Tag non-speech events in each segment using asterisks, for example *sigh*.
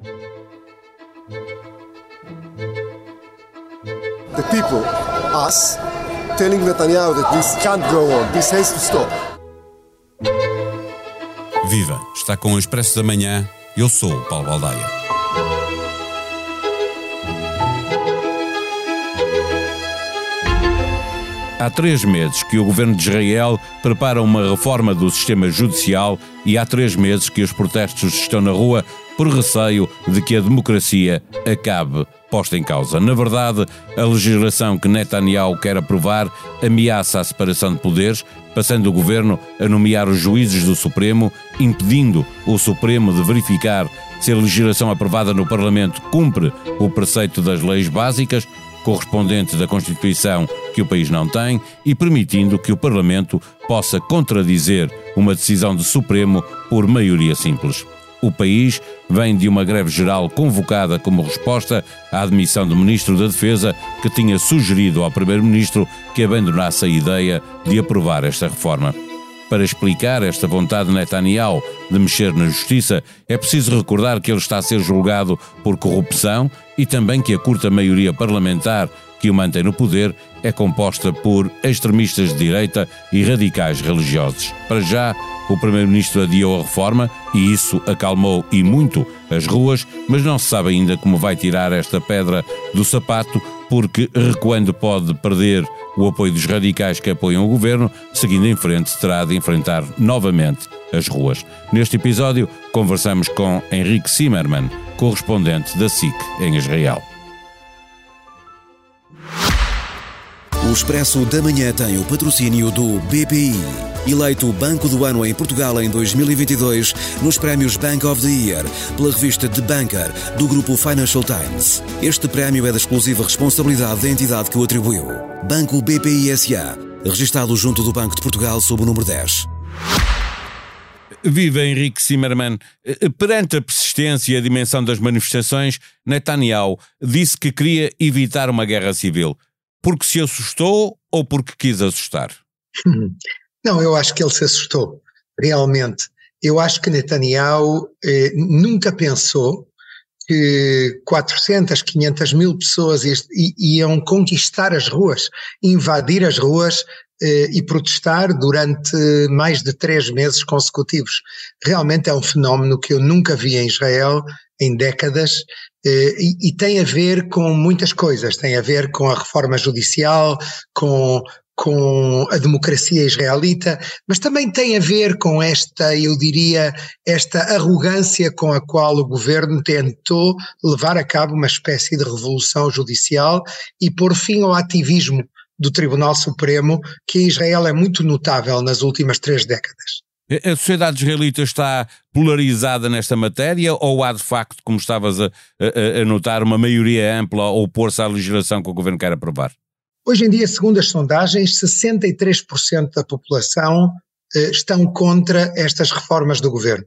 The people, us, telling Netanyahu that this can't go on, this has to stop. Viva! Está com o Expresso da Manhã. Eu sou o Paulo Baldaia. Há três meses que o governo de Israel prepara uma reforma do sistema judicial e há três meses que os protestos estão na rua por receio de que a democracia acabe posta em causa. Na verdade, a legislação que Netanyahu quer aprovar ameaça a separação de poderes, passando o governo a nomear os juízes do Supremo, impedindo o Supremo de verificar se a legislação aprovada no Parlamento cumpre o preceito das leis básicas correspondente da Constituição que o país não tem e permitindo que o Parlamento possa contradizer uma decisão do Supremo por maioria simples. O país vem de uma greve geral convocada como resposta à admissão do Ministro da Defesa, que tinha sugerido ao Primeiro-Ministro que abandonasse a ideia de aprovar esta reforma. Para explicar esta vontade de Netanyahu de mexer na justiça, é preciso recordar que ele está a ser julgado por corrupção e também que a curta maioria parlamentar que o mantém no poder é composta por extremistas de direita e radicais religiosos. Para já, o Primeiro-Ministro adiou a reforma e isso acalmou e muito as ruas, mas não se sabe ainda como vai tirar esta pedra do sapato, porque recuando pode perder o apoio dos radicais que apoiam o governo, seguindo em frente terá de enfrentar novamente as ruas. Neste episódio, conversamos com Henrique Zimmermann, correspondente da SIC em Israel. O Expresso da Manhã tem o patrocínio do BPI. Eleito Banco do Ano em Portugal em 2022 nos prémios Bank of the Year pela revista The Banker do grupo Financial Times. Este prémio é da exclusiva responsabilidade da entidade que o atribuiu. Banco BPI SA, registado junto do Banco de Portugal sob o número 10. Viva Henrique Zimmermann. Perante a persistência e a dimensão das manifestações, Netanyahu disse que queria evitar uma guerra civil. Porque se assustou ou porque quis assustar? *laughs* Não, eu acho que ele se assustou, realmente. Eu acho que Netanyahu eh, nunca pensou que 400, 500 mil pessoas iam conquistar as ruas, invadir as ruas eh, e protestar durante mais de três meses consecutivos. Realmente é um fenómeno que eu nunca vi em Israel em décadas eh, e, e, tem a ver com muitas coisas, tem a ver com a reforma judicial, com, com a democracia israelita, mas também tem a ver com esta, eu diria, esta arrogância com a qual o governo tentou levar a cabo uma espécie de revolução judicial e pôr fim ao ativismo do Tribunal Supremo, que em Israel é muito notável nas últimas três décadas. A sociedade israelita está polarizada nesta matéria ou há de facto, como estavas a, a, a notar, uma maioria ampla a opor-se à legislação que o governo quer aprovar? Hoje em dia, segundo as sondagens, 63% da população eh, estão contra estas reformas do governo.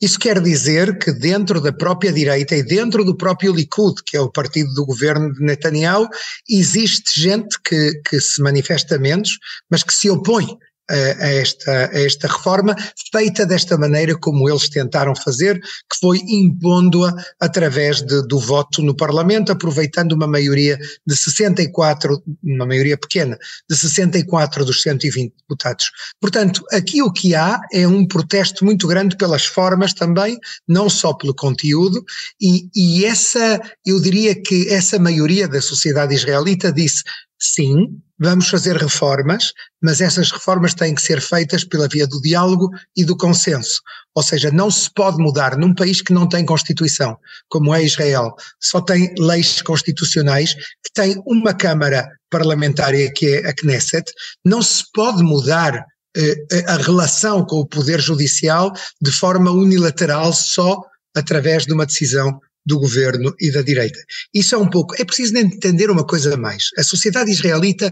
Isso quer dizer que dentro da própria direita e dentro do próprio Likud, que é o partido do governo de Netanyahu, existe gente que, que se manifesta menos, mas que se opõe a, esta, a esta reforma, feita desta maneira como eles tentaram fazer, que foi impondo-a através de, do voto no Parlamento, aproveitando uma maioria de 64, uma maioria pequena, de 64 dos 120 deputados. Portanto, aqui o que há é um protesto muito grande pelas formas também, não só pelo conteúdo, e, e essa, eu diria que essa maioria da sociedade israelita disse sim, vamos fazer reformas, mas essas reformas têm que ser feitas pela via do diálogo e do consenso. Ou seja, não se pode mudar num país que não tem Constituição, como é Israel, só tem leis constitucionais, que tem uma Câmara parlamentária que é a Knesset, não se pode mudar eh, a relação com o Poder Judicial de forma unilateral só através de uma decisão do governo e da direita. Isso é um pouco. É preciso entender uma coisa a mais. A sociedade israelita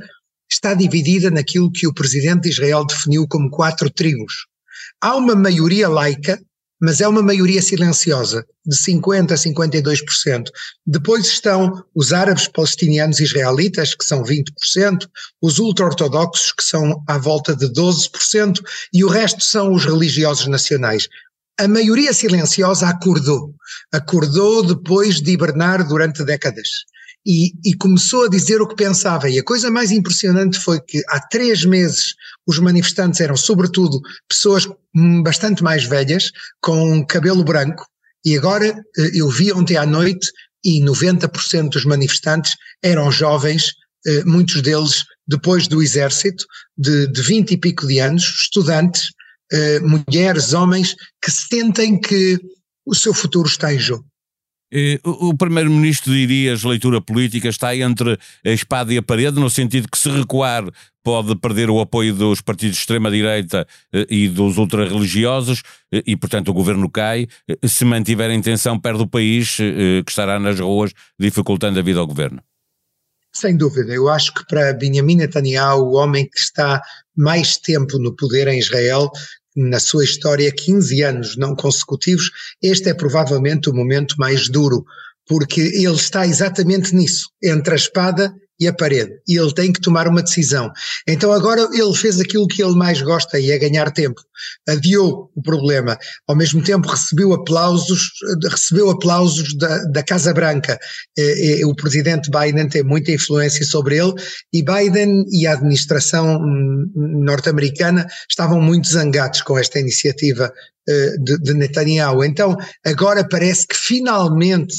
está dividida naquilo que o presidente de Israel definiu como quatro tribos. Há uma maioria laica, mas é uma maioria silenciosa, de 50% a 52%. Depois estão os árabes palestinianos israelitas, que são 20%, os ultra-ortodoxos, que são à volta de 12%, e o resto são os religiosos nacionais. A maioria silenciosa acordou. Acordou depois de hibernar durante décadas. E, e, começou a dizer o que pensava. E a coisa mais impressionante foi que há três meses os manifestantes eram, sobretudo, pessoas bastante mais velhas, com cabelo branco, e agora eh, eu vi ontem à noite e 90% dos manifestantes eram jovens, eh, muitos deles depois do exército, de, de 20 e pico de anos, estudantes, eh, mulheres, homens, que sentem que o seu futuro está em jogo. O Primeiro-Ministro diria a leitura política está entre a espada e a parede, no sentido que se recuar pode perder o apoio dos partidos de extrema-direita eh, e dos ultra-religiosos eh, e, portanto, o governo cai. Se mantiver a intenção, perde o país, que estará nas ruas, dificultando a vida ao governo. Sem dúvida, eu acho que para Benjamin Netanyahu, o homem que está mais tempo no poder em Israel, na sua história, 15 anos não consecutivos, este é provavelmente o momento mais duro, porque ele está exatamente nisso, entre a espada e a parede. E ele tem que tomar uma decisão. Então agora ele fez aquilo que ele mais gosta e é ganhar tempo. Adiou o problema. Ao mesmo tempo recebeu aplausos, recebeu aplausos da, da Casa Branca. o presidente Biden tem muita influência sobre ele e Biden e a administração hum, norte-americana estavam muito zangados com esta iniciativa eh, de, de, Netanyahu. Então, agora parece que finalmente,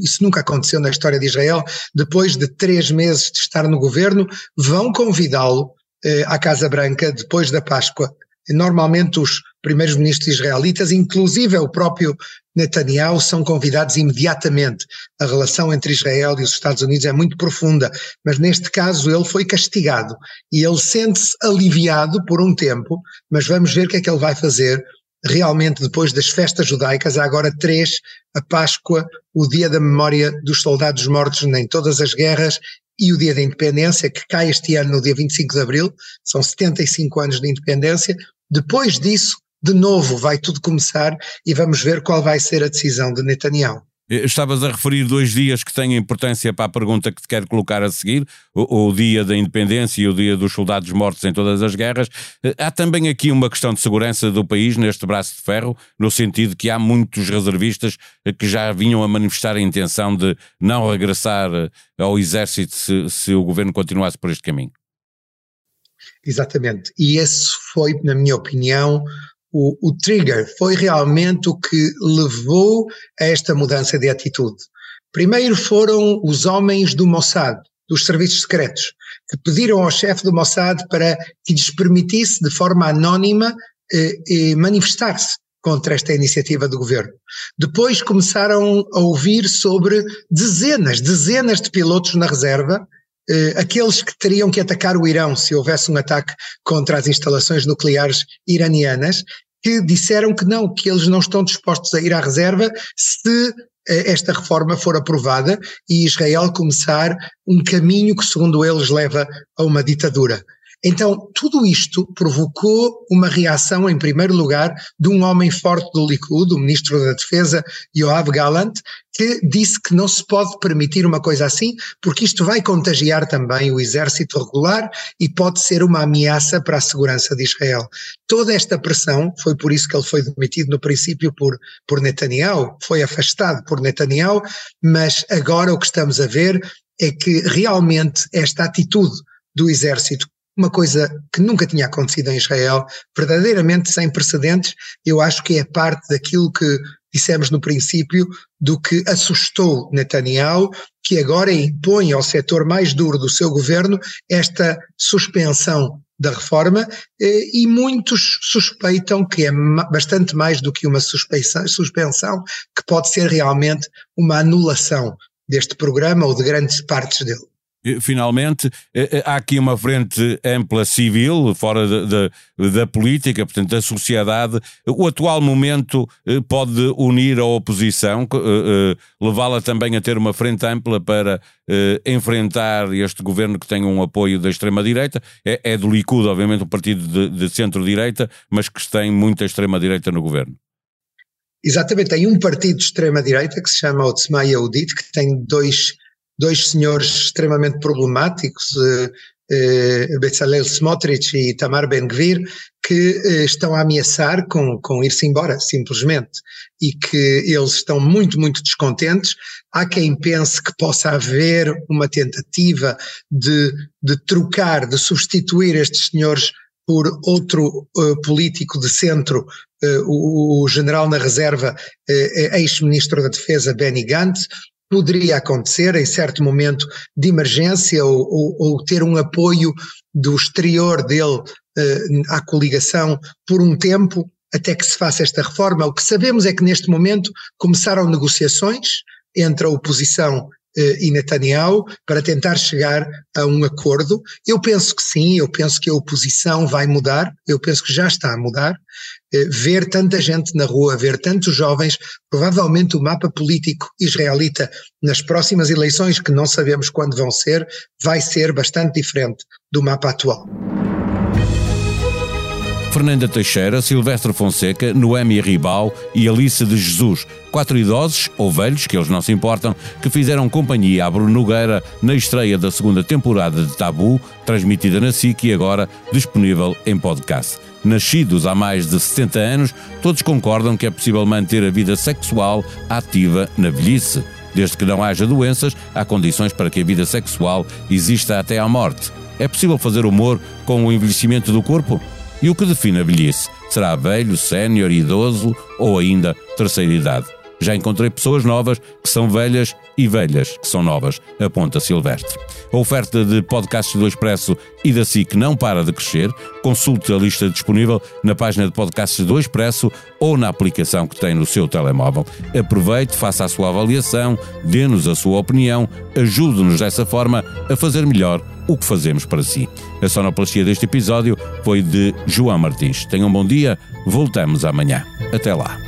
isso nunca aconteceu na história de Israel, depois de três meses de estar no governo, vão convidá-lo eh, à Casa Branca depois da Páscoa. Normalmente os primeiros ministros israelitas, inclusive o próprio Netanyahu, são convidados imediatamente. A relação entre Israel e os Estados Unidos é muito profunda, mas neste caso ele foi castigado e ele sente-se aliviado por um tempo, mas vamos ver o que é que ele vai fazer realmente depois das festas judaicas, há agora três, a Páscoa, o dia da memória dos soldados mortos em todas as guerras e o dia da independência, que cai este ano no dia 25 de abril, são 75 anos de independência. Depois disso, de novo, vai tudo começar e vamos ver qual vai ser a decisão de Netanyahu. Eh, estavas a referir dois dias que têm importância para a pergunta que te quero colocar a seguir, o, o, dia da independência e o dia dos soldados mortos em todas as guerras. Eh, há também aqui uma questão de segurança do país neste braço de ferro, no sentido que há muitos reservistas eh, que já vinham a manifestar a intenção de não regressar ao exército se, se o governo continuasse por este caminho. Exatamente. E esse foi, na minha opinião, o, o trigger foi realmente o que levou a esta mudança de atitude. Primeiro foram os homens do Mossad, dos serviços secretos, que pediram ao chefe do Mossad para que lhes permitisse, de forma anónima, eh, eh, manifestar-se contra esta iniciativa do governo. Depois começaram a ouvir sobre dezenas, dezenas de pilotos na reserva, aqueles que teriam que atacar o Irão se houvesse um ataque contra as instalações nucleares iranianas, que disseram que não, que eles não estão dispostos a ir à reserva se eh, esta reforma for aprovada e Israel começar um caminho que, segundo eles, leva a uma ditadura. Então, tudo isto provocou uma reação, em primeiro lugar, de um homem forte do Likud, o ministro da Defesa, Yoav Gallant, que disse que não se pode permitir uma coisa assim, porque isto vai contagiar também o exército regular e pode ser uma ameaça para a segurança de Israel. Toda esta pressão, foi por isso que ele foi demitido no princípio por, por Netanyahu, foi afastado por Netanyahu, mas agora o que estamos a ver é que realmente esta atitude do exército uma coisa que nunca tinha acontecido em Israel, verdadeiramente sem precedentes, eu acho que é parte daquilo que dissemos no princípio, do que assustou Netanyahu, que agora impõe ao setor mais duro do seu governo esta suspensão da reforma eh, e muitos suspeitam que é bastante mais do que uma suspensão, que pode ser realmente uma anulação deste programa ou de grandes partes dele. Finalmente, eh, eh, há aqui uma frente ampla civil, fora da, da, política, portanto, da sociedade. O atual momento eh, pode unir a oposição, levá-la também a ter uma frente ampla para enfrentar este governo que tem um apoio da extrema-direita. É, é, do Likud, obviamente, um partido de, de centro-direita, mas que tem muita extrema-direita no governo. Exatamente, tem um partido de extrema-direita que se chama Otzma Yehudit, que tem dois dois senhores extremamente problemáticos, uh, eh, Bezalel Smotrich e Tamar Ben-Gvir, que eh, estão a ameaçar com, com ir-se embora, simplesmente, e que eles estão muito, muito descontentes. Há quem pense que possa haver uma tentativa de, de trocar, de substituir estes senhores por outro uh, político de centro, uh, o, o, general na reserva, uh, ex-ministro da Defesa Benny Gantz, poderia acontecer em certo momento de emergência ou, ou, ou ter um apoio do exterior dele à coligação por um tempo até que se faça esta reforma. O que sabemos é que neste momento começaram negociações entre a oposição eh, e Netanyahu para tentar chegar a um acordo. Eu penso que sim, eu penso que a oposição vai mudar, eu penso que já está a mudar. Eh, ver tanta gente na rua, ver tantos jovens, provavelmente o mapa político israelita nas próximas eleições, que não sabemos quando vão ser, vai ser bastante diferente do mapa atual. Fernanda Teixeira, Silvestre Fonseca, Noemi Ribal e Alice de Jesus, quatro idosos ou velhos, que eles não se importam, que fizeram companhia a Bruno Nogueira na estreia da segunda temporada de Tabu, transmitida na SIC e agora disponível em podcast. Nascidos há mais de 70 anos, todos concordam que é possível manter a vida sexual ativa na velhice. Desde que não haja doenças, há condições para que a vida sexual exista até à morte. É possível fazer humor com o envelhecimento do corpo? E o que define a velhice? Será velho, sénior, idoso ou ainda terceira idade? Já encontrei pessoas novas que são velhas e velhas que são novas, aponta Silvestre. A oferta de podcasts do Expresso e da SIC não para de crescer. Consulte a lista disponível na página de podcasts do Expresso ou na aplicação que tem no seu telemóvel. Aproveite, faça a sua avaliação, dê-nos a sua opinião, ajude-nos dessa forma a fazer melhor o que fazemos para si. A sonoplastia deste episódio foi de João Martins. Tenham um bom dia, voltamos amanhã. Até lá.